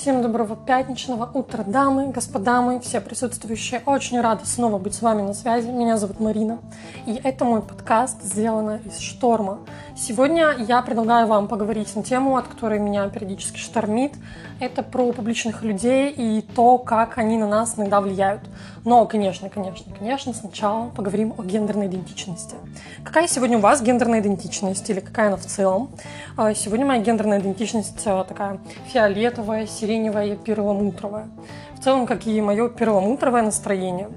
Всем доброго пятничного утра, дамы, господа мои, все присутствующие. Очень рада снова быть с вами на связи. Меня зовут Марина, и это мой подкаст «Сделано из шторма». Сегодня я предлагаю вам поговорить на тему, от которой меня периодически штормит. Это про публичных людей и то, как они на нас иногда влияют. Но, конечно, конечно, конечно, сначала поговорим о гендерной идентичности. Какая сегодня у вас гендерная идентичность или какая она в целом? А, сегодня моя гендерная идентичность а, такая фиолетовая, сиреневая и перламутровая. В целом, как и мое перламутровое настроение.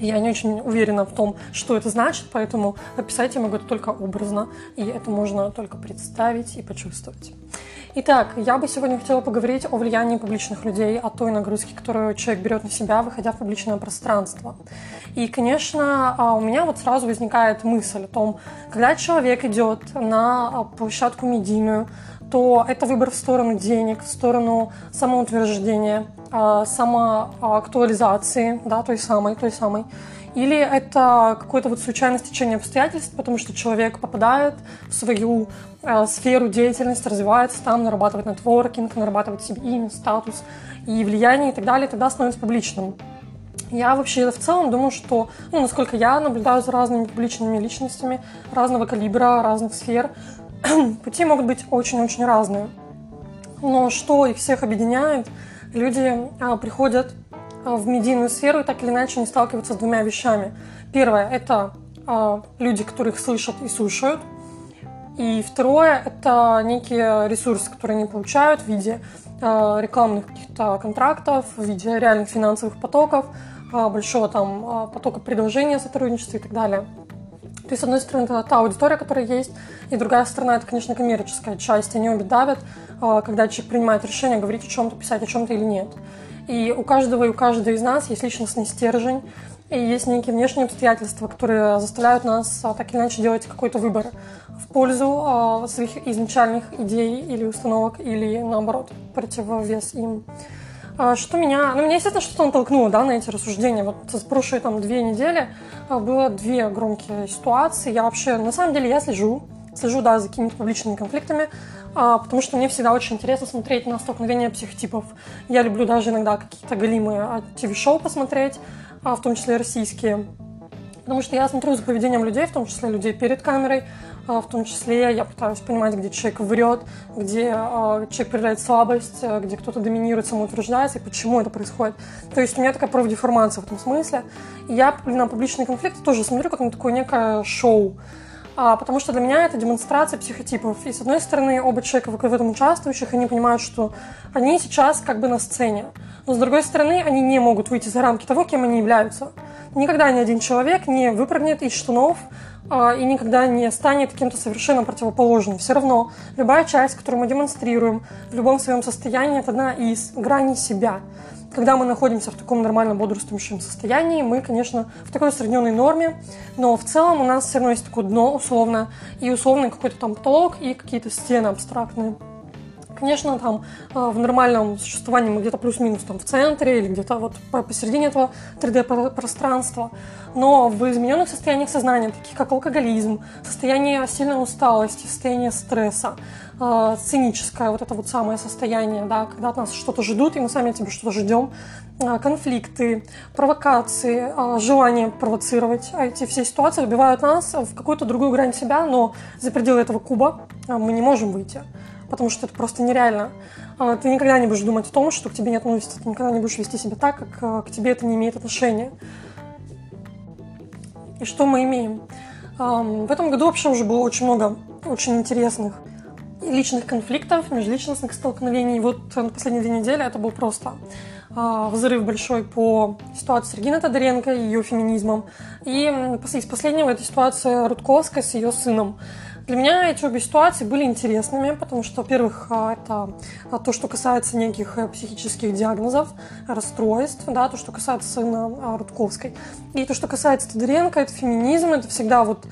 Я не очень уверена в том, что это значит, поэтому описать я могу это только образно, и это можно только представить и почувствовать. Итак, я бы сегодня хотела поговорить о влиянии публичных людей, о той нагрузке, которую человек берет на себя, выходя в публичное пространство. И, конечно, а, у меня вот сразу возникает мысль о том, когда человек идет на площадку медийную, то это выбор в сторону денег, в сторону самоутверждения, а, самоактуализации, да, той самой, той самой. Или это какое-то вот случайное стечение обстоятельств, потому что человек попадает в свою э, сферу деятельности, развивается там, нарабатывает нетворкинг, нарабатывает себе имя, статус и влияние и так далее, тогда становится публичным. Я вообще в целом думаю, что, ну, насколько я наблюдаю за разными публичными личностями разного калибра, разных сфер, пути могут быть очень-очень разные. Но что их всех объединяет, люди а, приходят а, в медийную сферу и так или иначе не сталкиваются с двумя вещами. Первое – это а, люди, которые их слышат и слушают. И второе – это некие ресурсы, которые они получают в виде рекламных каких-то контрактов, в виде реальных финансовых потоков, большого там потока предложения сотрудничества и так далее. То есть, с одной стороны, это та аудитория, которая есть, и другая сторона, это, конечно, коммерческая часть. Они обе давят, когда человек принимает решение говорить о чем-то, писать о чем-то или нет. И у каждого и у каждой из нас есть личностный стержень, и есть некие внешние обстоятельства, которые заставляют нас а, так или иначе делать какой-то выбор в пользу а, своих изначальных идей или установок, или наоборот, противовес им. А, что меня, ну, меня, естественно, что-то натолкнуло, да, на эти рассуждения. Вот за прошлые там две недели было две громкие ситуации. Я вообще, на самом деле, я слежу слежу, да, за какими-то публичными конфликтами, а, потому что мне всегда очень интересно смотреть на столкновения психотипов. Я люблю даже иногда какие-то галимые ТВ-шоу посмотреть, а, в том числе российские. Потому что я смотрю за поведением людей, в том числе людей перед камерой, а, в том числе я пытаюсь понимать, где человек врет, где а, человек проявляет слабость, а, где кто-то доминирует, самоутверждается, и почему это происходит. То есть у меня такая профдеформация в этом смысле. Я на публичные конфликты тоже смотрю как на такое некое шоу а, потому что для меня это демонстрация психотипов. И с одной стороны, оба человека в этом участвующих, они понимают, что они сейчас как бы на сцене. Но с другой стороны, они не могут выйти за рамки того, кем они являются. Никогда ни один человек не выпрыгнет из штанов а, и никогда не станет кем-то совершенно противоположным. Все равно любая часть, которую мы демонстрируем в любом своем состоянии, это одна из граней себя когда мы находимся в таком нормальном бодрствующем состоянии, мы, конечно, в такой усредненной норме, но в целом у нас все равно есть такое дно условно, и условный какой-то там потолок, и какие-то стены абстрактные. Конечно, там э, в нормальном существовании мы где-то плюс-минус там в центре или где-то вот посередине этого 3D-пространства. Но в измененных состояниях сознания, таких как алкоголизм, состояние сильной усталости, состояние стресса, э, сценическое вот это вот самое состояние, да, когда от нас что-то ждут, и мы сами от себя что-то ждем, э, конфликты, провокации, желание провоцировать. А эти все ситуации выбивают нас в какую-то другую грань себя, но за пределы этого куба мы не можем выйти потому что это просто нереально. А, ты никогда не будешь думать о том, что к тебе не относятся, ты никогда не будешь вести себя так, как а, к тебе это не имеет отношения. И что мы имеем? В этом году вообще уже было очень много очень интересных личных конфликтов, межличностных столкновений. Вот на последние две недели это был просто а, взрыв большой по ситуации с Региной Тодоренко и ее феминизмом. И из последнего это ситуация Рудковской с ее сыном. Для меня эти обе ситуации были интересными, потому что, во-первых, а, это а, то, что касается неких э, психических диагнозов, расстройств, да, то, что касается сына а, Рудковской. И то, что касается Тодоренко, это феминизм, это всегда вот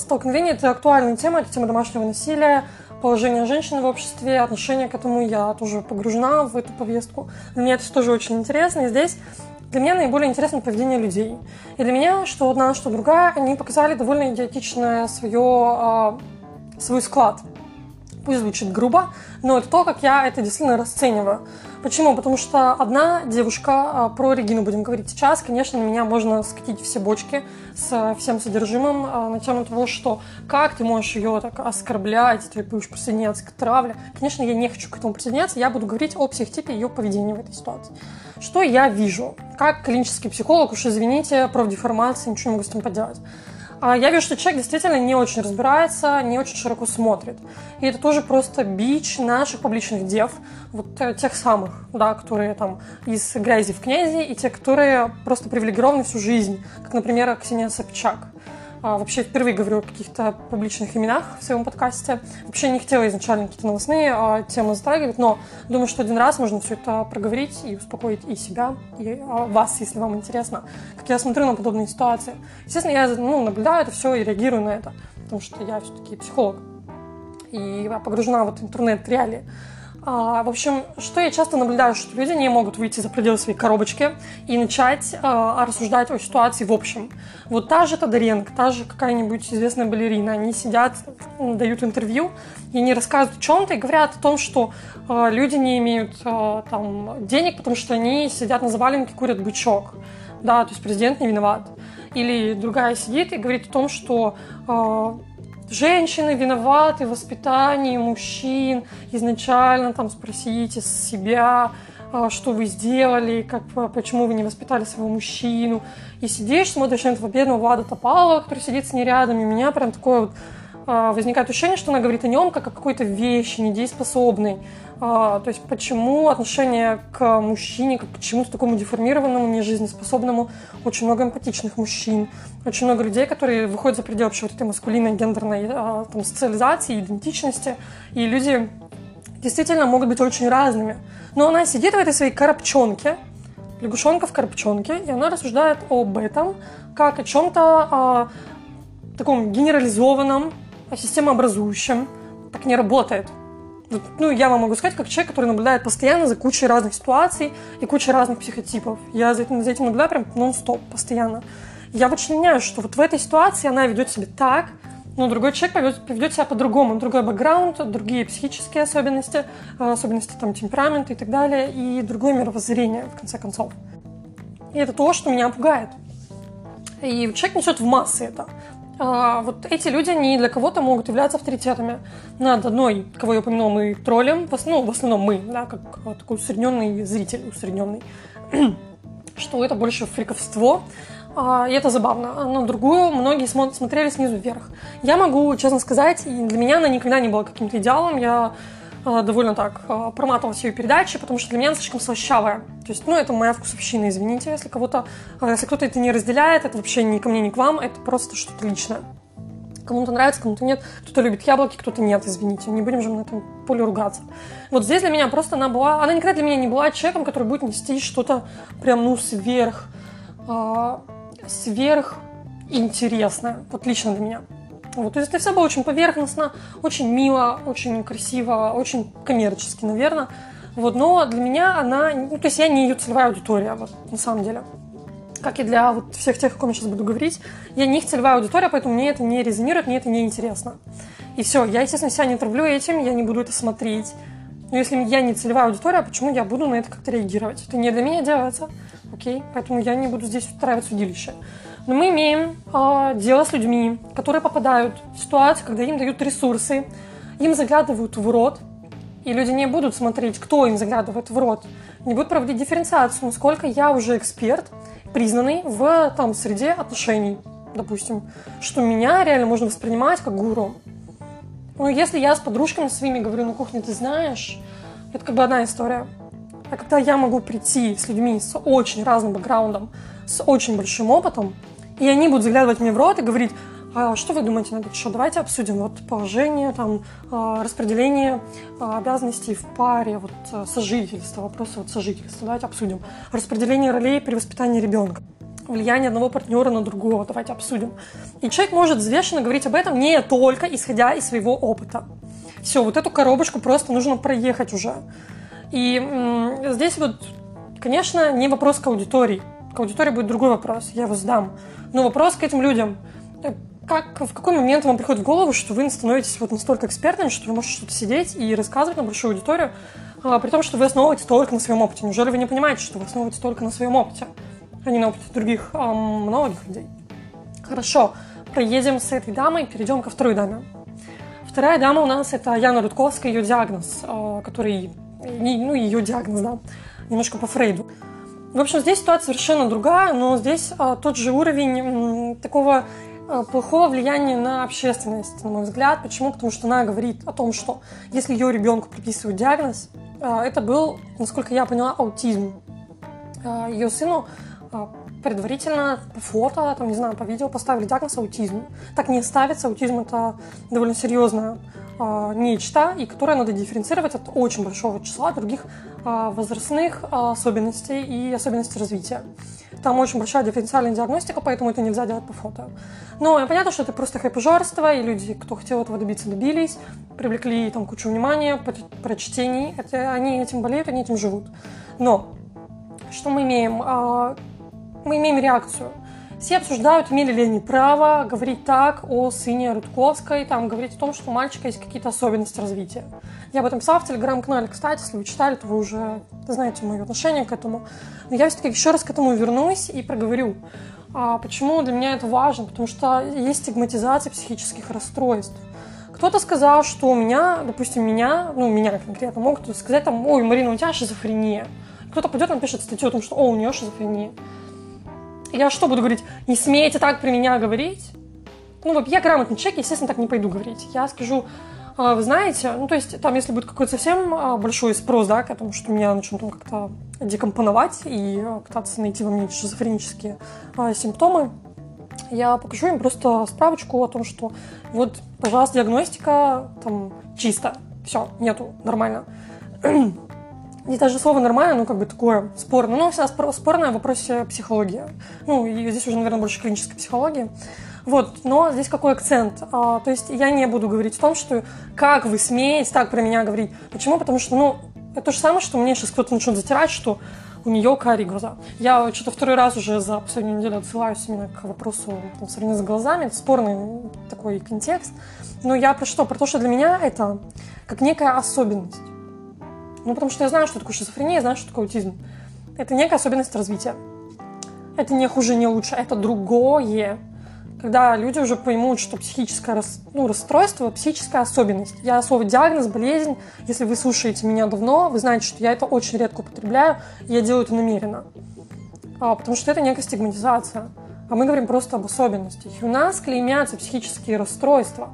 столкновение, это актуальная тема, это тема домашнего насилия, положение женщины в обществе, отношение к этому я тоже погружена в эту повестку. Меня это тоже очень интересно. И здесь для меня наиболее интересно поведение людей. И для меня, что одна, что другая, они показали довольно идиотичное свое, а, свой склад. Пусть звучит грубо, но это то, как я это действительно расцениваю. Почему? Потому что одна девушка, а, про Регину будем говорить сейчас, конечно, на меня можно скатить все бочки с всем содержимым а, на тему того, что как ты можешь ее так оскорблять, ты будешь присоединяться к травле. Конечно, я не хочу к этому присоединяться, я буду говорить о психотипе ее поведения в этой ситуации. Что я вижу? Как клинический психолог, уж извините, профдеформация, ничего не могу с этим поделать. А я вижу, что человек действительно не очень разбирается, не очень широко смотрит. И это тоже просто бич наших публичных дев, вот э, тех самых, да, которые там из грязи в князи, и те, которые просто привилегированы всю жизнь, как, например, Ксения Собчак. А, вообще впервые говорю о каких-то публичных именах в своем подкасте. Вообще не хотела изначально какие-то новостные а, темы затрагивать, но думаю, что один раз можно все это проговорить и успокоить и себя, и а, вас, если вам интересно, как я смотрю на подобные ситуации. Естественно, я ну, наблюдаю это все и реагирую на это, потому что я все-таки психолог и погружена в интернет-реалии. А, в общем, что я часто наблюдаю, что люди не могут выйти за пределы своей коробочки и начать а, рассуждать о ситуации в общем. Вот та же Тодоренко, та же какая-нибудь известная балерина, они сидят, дают интервью, и они рассказывают о чем-то и говорят о том, что а, люди не имеют там, денег, потому что они сидят на заваленке, курят бычок. Да, то есть президент не виноват. Или другая сидит и говорит о том, что женщины виноваты в воспитании мужчин. Изначально там спросите себя, а, что вы сделали, как, почему вы не воспитали своего мужчину. И сидишь, смотришь на этого бедного Влада Топалова, который сидит с ней рядом, и меня прям такое вот возникает ощущение, что она говорит о нем как о какой-то вещи, недееспособной. А, то есть почему отношение к мужчине, как к чему-то такому деформированному, нежизнеспособному, очень много эмпатичных мужчин, очень много людей, которые выходят за пределы вообще вот этой маскулинной, гендерной а, там, социализации, идентичности, и люди действительно могут быть очень разными. Но она сидит в этой своей коробчонке, лягушонка в коробчонке, и она рассуждает об этом как о чем-то а, таком генерализованном, системообразующем. Так не работает. Ну, я вам могу сказать, как человек, который наблюдает постоянно за кучей разных ситуаций и кучей разных психотипов. Я за этим, за этим наблюдаю прям нон-стоп, постоянно. Я вычленяю, что вот в этой ситуации она ведет себя так, но другой человек поведет, поведет себя по-другому. Другой бэкграунд, другие психические особенности, э, особенности там, темперамента и так далее, и другое мировоззрение, в конце концов. И это то, что меня пугает. И человек несет в массы это. А, вот эти люди, они для кого-то могут являться авторитетами. Над одной, кого я упомянула, мы троллим, в основном, в основном мы, да, как такой усредненный зритель, усредненный, что это больше фриковство, а, и это забавно. А на другую многие смотрели снизу вверх. Я могу честно сказать, для меня она никогда не была каким-то идеалом. Я довольно так а, проматывала все ее передачи, потому что для меня она слишком слащавая. То есть, ну, это моя вкусовщина, извините, если кого-то, а, если кто-то это не разделяет, это вообще ни ко мне, ни к вам, это просто что-то личное. Кому-то нравится, кому-то нет. Кто-то любит яблоки, кто-то нет, извините. Не будем же на этом поле ругаться. Вот здесь для меня просто она была... Она никогда для меня не была человеком, который будет нести что-то прям, ну, сверх... Э, сверх интересное. Вот лично для меня. Вот, то есть это все было очень поверхностно, очень мило, очень красиво, очень коммерчески, наверное. Вот, но для меня она, ну, то есть я не ее целевая аудитория, вот, на самом деле. Как и для вот всех тех, о ком я сейчас буду говорить, я не их целевая аудитория, поэтому мне это не резонирует, мне это не интересно. И все, я, естественно, себя не травлю этим, я не буду это смотреть. Но если я не целевая аудитория, почему я буду на это как-то реагировать? Это не для меня делается, окей? Поэтому я не буду здесь устраивать судилище. Но мы имеем э, дело с людьми, которые попадают в ситуацию, когда им дают ресурсы, им заглядывают в рот, и люди не будут смотреть, кто им заглядывает в рот, не будут проводить дифференциацию, насколько я уже эксперт, признанный в там, среде отношений, допустим, что меня реально можно воспринимать как гуру. Ну, если я с подружками своими говорю на кухне, ты знаешь, это как бы одна история. А когда я могу прийти с людьми с очень разным бэкграундом, с очень большим опытом, и они будут заглядывать мне в рот и говорить, а что вы думаете на этот счет? Давайте обсудим вот положение, там, а, распределение а, обязанностей в паре, вот сожительство, вопросы вот сожительства, давайте обсудим. Распределение ролей при воспитании ребенка влияние одного партнера на другого, давайте обсудим. И человек может взвешенно говорить об этом не только исходя из своего опыта. Все, вот эту коробочку просто нужно проехать уже. И м- здесь вот, конечно, не вопрос к аудитории. К аудитории будет другой вопрос, я его задам. Но вопрос к этим людям. как, в какой момент вам приходит в голову, что вы становитесь вот настолько экспертными, что вы можете что-то сидеть и рассказывать на большую аудиторию, а, при том, что вы основываетесь только на своем опыте. Неужели вы не понимаете, что вы основываетесь только на своем опыте, а не на опыте других а, многих людей? Хорошо, проедем с этой дамой, перейдем ко второй даме. Вторая дама у нас это Яна Рудковская, ее диагноз, а, который, ну, ее диагноз, да, немножко по Фрейду. В общем, здесь ситуация совершенно другая, но здесь а, тот же уровень такого а, плохого влияния на общественность, на мой взгляд. Почему? Потому что она говорит о том, что если ее ребенку приписывают диагноз, а, это был, насколько я поняла, аутизм. Ее сыну предварительно по фото, там, не знаю, по видео поставили диагноз аутизм. Так не ставится, аутизм это довольно серьезное э, нечто, и которое надо дифференцировать от очень большого числа других э, возрастных особенностей и особенностей развития. Там очень большая дифференциальная диагностика, поэтому это нельзя делать по фото. Но понятно, что это просто хайпожорство, и люди, кто хотел этого добиться, добились, привлекли там кучу внимания, прочтений. Это, они этим болеют, они этим живут. Но что мы имеем? Мы имеем реакцию. Все обсуждают, имели ли они право говорить так о сыне Рудковской, там, говорить о том, что у мальчика есть какие-то особенности развития. Я об этом писала в телеграм-канале, кстати, если вы читали, то вы уже знаете мое отношение к этому. Но я все-таки еще раз к этому вернусь и проговорю. А почему для меня это важно? Потому что есть стигматизация психических расстройств. Кто-то сказал, что у меня, допустим, меня, ну, меня конкретно, могут сказать там, ой, Марина, у тебя шизофрения. Кто-то пойдет напишет статью о том, что, о, у нее шизофрения я что буду говорить? Не смейте так при меня говорить? Ну, я грамотный человек, естественно, так не пойду говорить. Я скажу, «А, вы знаете, ну, то есть, там, если будет какой-то совсем а, большой спрос, да, к этому, что меня начнут там как-то декомпоновать и а, пытаться найти во мне шизофренические симптомы, я покажу им просто справочку о том, что вот, пожалуйста, диагностика там чисто, все, нету, нормально. Здесь даже слово нормально, ну, как бы такое спорное. Ну, вся спорное в вопросе психологии. Ну, и здесь уже, наверное, больше клинической психологии. Вот, но здесь какой акцент? А, то есть я не буду говорить о том, что как вы смеете так про меня говорить. Почему? Потому что, ну, это то же самое, что мне сейчас кто-то начнет затирать, что у нее карие глаза. Я что-то второй раз уже за последнюю неделю отсылаюсь именно к вопросу там, сравнения с глазами. Это спорный такой контекст. Но я про что? Про то, что для меня это как некая особенность. Ну, потому что я знаю, что такое шизофрения, я знаю, что такое аутизм. Это некая особенность развития. Это не хуже, не лучше, это другое. Когда люди уже поймут, что психическое рас, ну, расстройство, психическая особенность. Я слово диагноз, болезнь, если вы слушаете меня давно, вы знаете, что я это очень редко употребляю, и я делаю это намеренно. А, потому что это некая стигматизация. А мы говорим просто об особенностях. И у нас клеймятся психические расстройства.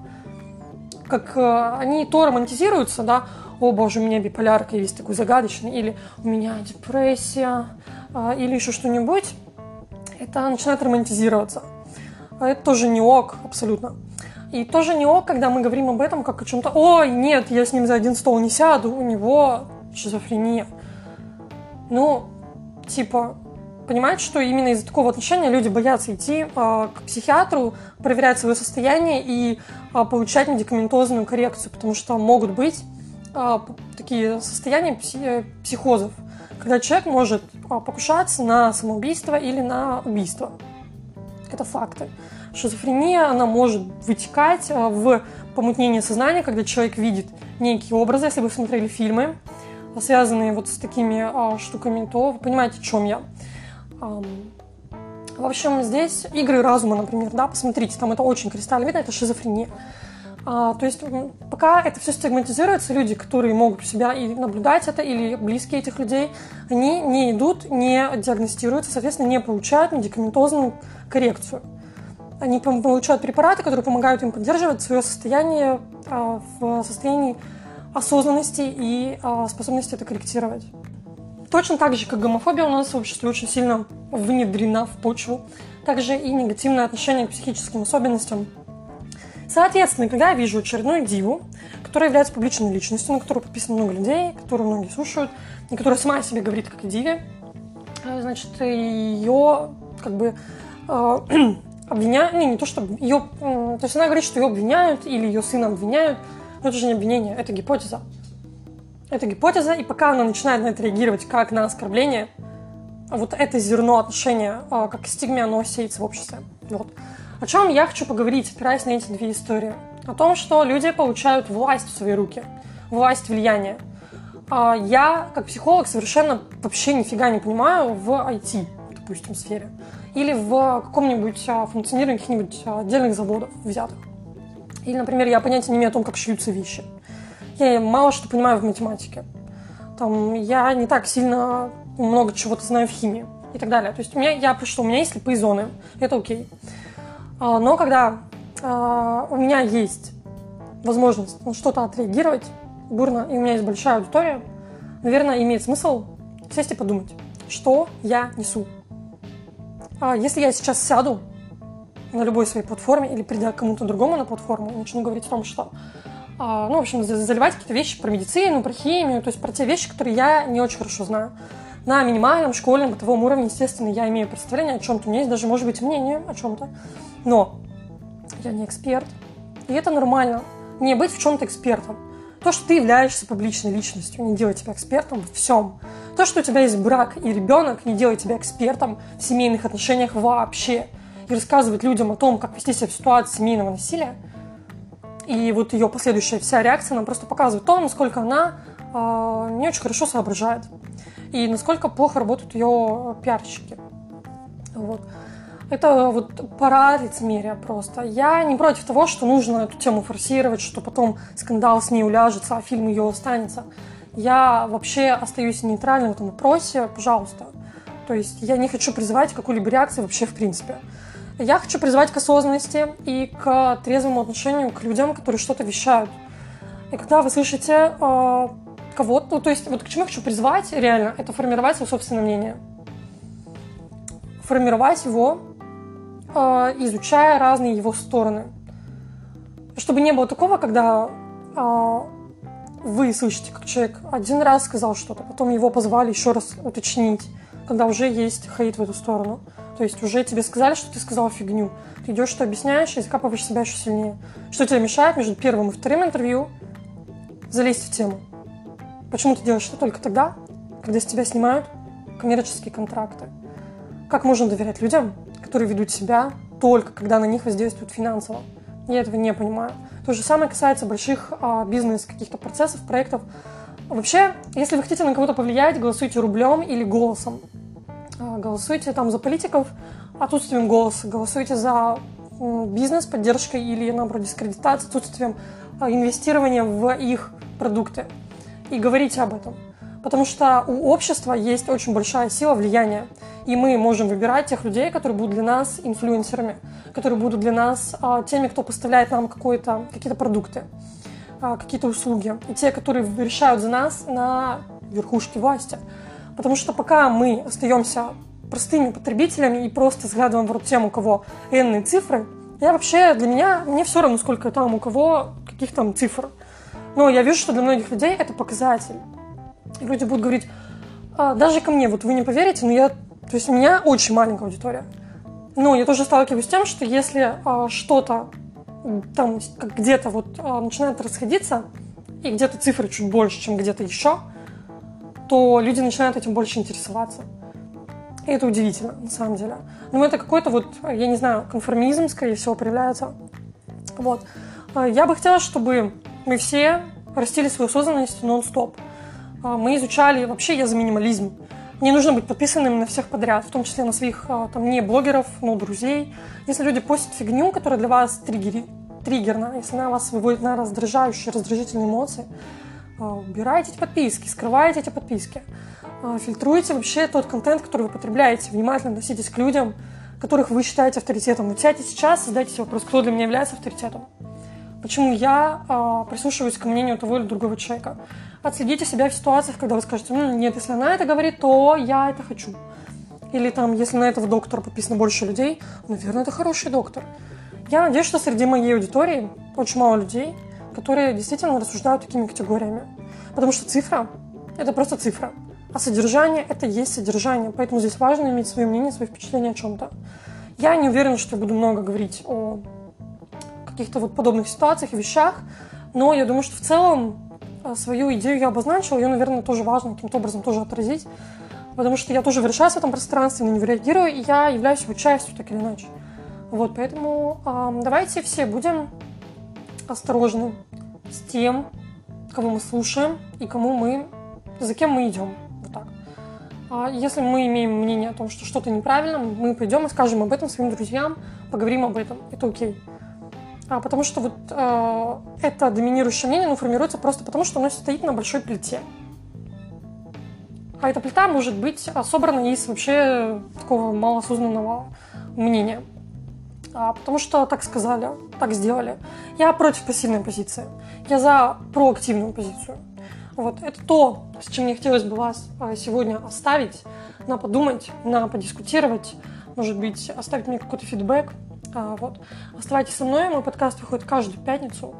Как э, они то романтизируются, да, о боже, у меня биполярка, и весь такой загадочный, или у меня депрессия, а, или еще что-нибудь, это начинает романтизироваться. А это тоже не ок, абсолютно. И тоже не ок, когда мы говорим об этом как о чем-то, ой, нет, я с ним за один стол не сяду, у него шизофрения. Ну, типа, понимаете, что именно из-за такого отношения люди боятся идти а, к психиатру, проверять свое состояние и а, получать медикаментозную коррекцию, потому что могут быть такие состояния э, психозов, когда человек может а, покушаться на самоубийство или на убийство. Это факты. Шизофрения, она может вытекать а, в помутнение сознания, когда человек видит некие образы, если вы смотрели фильмы, связанные вот с такими а, штуками, то вы понимаете, о чем я. А, в общем, здесь игры разума, например, да, посмотрите, там это очень кристально видно, это шизофрения. А, то есть пока это все стигматизируется, люди, которые могут себя и наблюдать это, или близкие этих людей, они не идут, не диагностируются, соответственно, не получают медикаментозную коррекцию. Они получают препараты, которые помогают им поддерживать свое состояние а, в состоянии осознанности и а, способности это корректировать. Точно так же, как гомофобия у нас в обществе очень сильно внедрена в почву, также и негативное отношение к психическим особенностям Соответственно, когда я вижу очередную диву, которая является публичной личностью, на которую подписано много людей, которую многие слушают, и которая сама о себе говорит как о диве, э, значит, ее как бы э, обвиняют, не, не то чтобы ее, то есть она говорит, что ее обвиняют или ее сына обвиняют, но это же не обвинение, это гипотеза. Это гипотеза, и пока она начинает на это реагировать как на оскорбление, вот это зерно отношения, э, как к стигме, оно сеется в обществе. Вот. О чем я хочу поговорить, опираясь на эти две истории? О том, что люди получают власть в свои руки, власть влияния. А я, как психолог, совершенно вообще нифига не понимаю в IT, допустим, сфере. Или в каком-нибудь а, функционировании каких-нибудь отдельных заводов взятых. Или, например, я понятия не имею о том, как шьются вещи. Я мало что понимаю в математике. Там, я не так сильно много чего-то знаю в химии и так далее. То есть у меня, я что, у меня есть слепые зоны, это окей. А, но когда а, у меня есть возможность на что-то отреагировать бурно, и у меня есть большая аудитория, наверное, имеет смысл сесть и подумать, что я несу. А если я сейчас сяду на любой своей платформе или придя к кому-то другому на платформу, начну говорить о том, что ну, в общем, заливать какие-то вещи про медицину, про химию, то есть про те вещи, которые я не очень хорошо знаю. На минимальном школьном бытовом уровне, естественно, я имею представление о чем-то, у меня есть даже, может быть, мнение о чем-то. Но я не эксперт. И это нормально. Не быть в чем-то экспертом. То, что ты являешься публичной личностью, не делает тебя экспертом в всем. То, что у тебя есть брак и ребенок, не делает тебя экспертом в семейных отношениях вообще. И рассказывать людям о том, как вести себя в ситуации семейного насилия, и вот ее последующая вся реакция нам просто показывает то, насколько она э, не очень хорошо соображает. И насколько плохо работают ее пиарщики. Вот. Это вот пора лицемерия просто. Я не против того, что нужно эту тему форсировать, что потом скандал с ней уляжется, а фильм ее останется. Я вообще остаюсь нейтральным в этом вопросе, пожалуйста. То есть я не хочу призывать к какой-либо реакции вообще в принципе. Я хочу призвать к осознанности и к трезвому отношению к людям, которые что-то вещают. И когда вы слышите э, кого-то, ну, то есть вот к чему я хочу призвать реально, это формировать свое собственное мнение. Формировать его Э, изучая разные его стороны. Чтобы не было такого, когда э, вы слышите, как человек один раз сказал что-то, потом его позвали еще раз уточнить, когда уже есть хейт в эту сторону. То есть уже тебе сказали, что ты сказал фигню. Ты идешь, что объясняешь, и закапываешь себя еще сильнее. Что тебе мешает между первым и вторым интервью залезть в тему? Почему ты делаешь это только тогда, когда с тебя снимают коммерческие контракты? Как можно доверять людям, которые ведут себя только когда на них воздействуют финансово. Я этого не понимаю. То же самое касается больших а, бизнес каких-то процессов, проектов. Вообще, если вы хотите на кого-то повлиять, голосуйте рублем или голосом. А, голосуйте там за политиков отсутствием голоса, голосуйте за бизнес поддержкой или, наоборот, дискредитацией, отсутствием а, инвестирования в их продукты. И говорите об этом. Потому что у общества есть очень большая сила влияния. И мы можем выбирать тех людей, которые будут для нас инфлюенсерами, которые будут для нас а, теми, кто поставляет нам какие-то продукты, а, какие-то услуги. И те, которые решают за нас на верхушке власти. Потому что пока мы остаемся простыми потребителями и просто взглядываем в рот тем, у кого энные цифры, я вообще, для меня, мне все равно, сколько там у кого каких там цифр. Но я вижу, что для многих людей это показатель. И люди будут говорить, а, даже ко мне, вот вы не поверите, но я, то есть у меня очень маленькая аудитория. Но я тоже сталкиваюсь с тем, что если а, что-то там где-то вот а, начинает расходиться, и где-то цифры чуть больше, чем где-то еще, то люди начинают этим больше интересоваться. И это удивительно, на самом деле. Но это какой-то вот, я не знаю, конформизм, скорее всего, проявляется. Вот. Я бы хотела, чтобы мы все растили свою осознанность нон-стоп. А, мы изучали, вообще я за минимализм. Не нужно быть подписанным на всех подряд, в том числе на своих а, там не блогеров, но друзей. Если люди постят фигню, которая для вас триггери, триггерна, если она вас выводит на раздражающие, раздражительные эмоции, а, убирайте эти подписки, скрывайте эти подписки, фильтруйте вообще тот контент, который вы потребляете, внимательно относитесь к людям, которых вы считаете авторитетом. Вот сядьте сейчас, задайте себе вопрос, кто для меня является авторитетом. Почему я э, прислушиваюсь к мнению того или другого человека? Отследите себя в ситуациях, когда вы скажете, ну, нет, если она это говорит, то я это хочу. Или там, если на этого доктора подписано больше людей, наверное, это хороший доктор. Я надеюсь, что среди моей аудитории очень мало людей, которые действительно рассуждают такими категориями. Потому что цифра – это просто цифра. А содержание – это есть содержание. Поэтому здесь важно иметь свое мнение, свои впечатления о чем-то. Я не уверена, что я буду много говорить о каких-то вот подобных ситуациях и вещах, но я думаю, что в целом э, свою идею я обозначила, ее, наверное, тоже важно каким-то образом тоже отразить, потому что я тоже вращаюсь в этом пространстве, на него реагирую, и я являюсь его частью, так или иначе. Вот, поэтому э, давайте все будем осторожны с тем, кого мы слушаем и кому мы, за кем мы идем. Вот так. А если мы имеем мнение о том, что что-то неправильно, мы пойдем и скажем об этом своим друзьям, поговорим об этом. Это окей. А, потому что вот э, это доминирующее мнение ну, формируется просто потому, что оно стоит на большой плите. А эта плита может быть собрана из вообще такого малоосознанного мнения. А, потому что так сказали, так сделали. Я против пассивной позиции. Я за проактивную позицию. Вот это то, с чем мне хотелось бы вас а, сегодня оставить, на подумать, на подискутировать, может быть, оставить мне какой-то фидбэк. А, вот. Оставайтесь со мной, мой подкаст выходит каждую пятницу.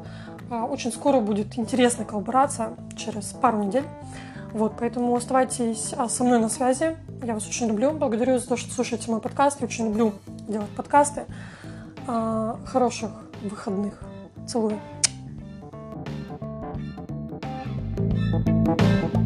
А, очень скоро будет интересная коллаборация, через пару недель. Вот, поэтому оставайтесь а, со мной на связи. Я вас очень люблю. Благодарю за то, что слушаете мой подкаст. Я очень люблю делать подкасты. Хороших выходных. Целую. thank you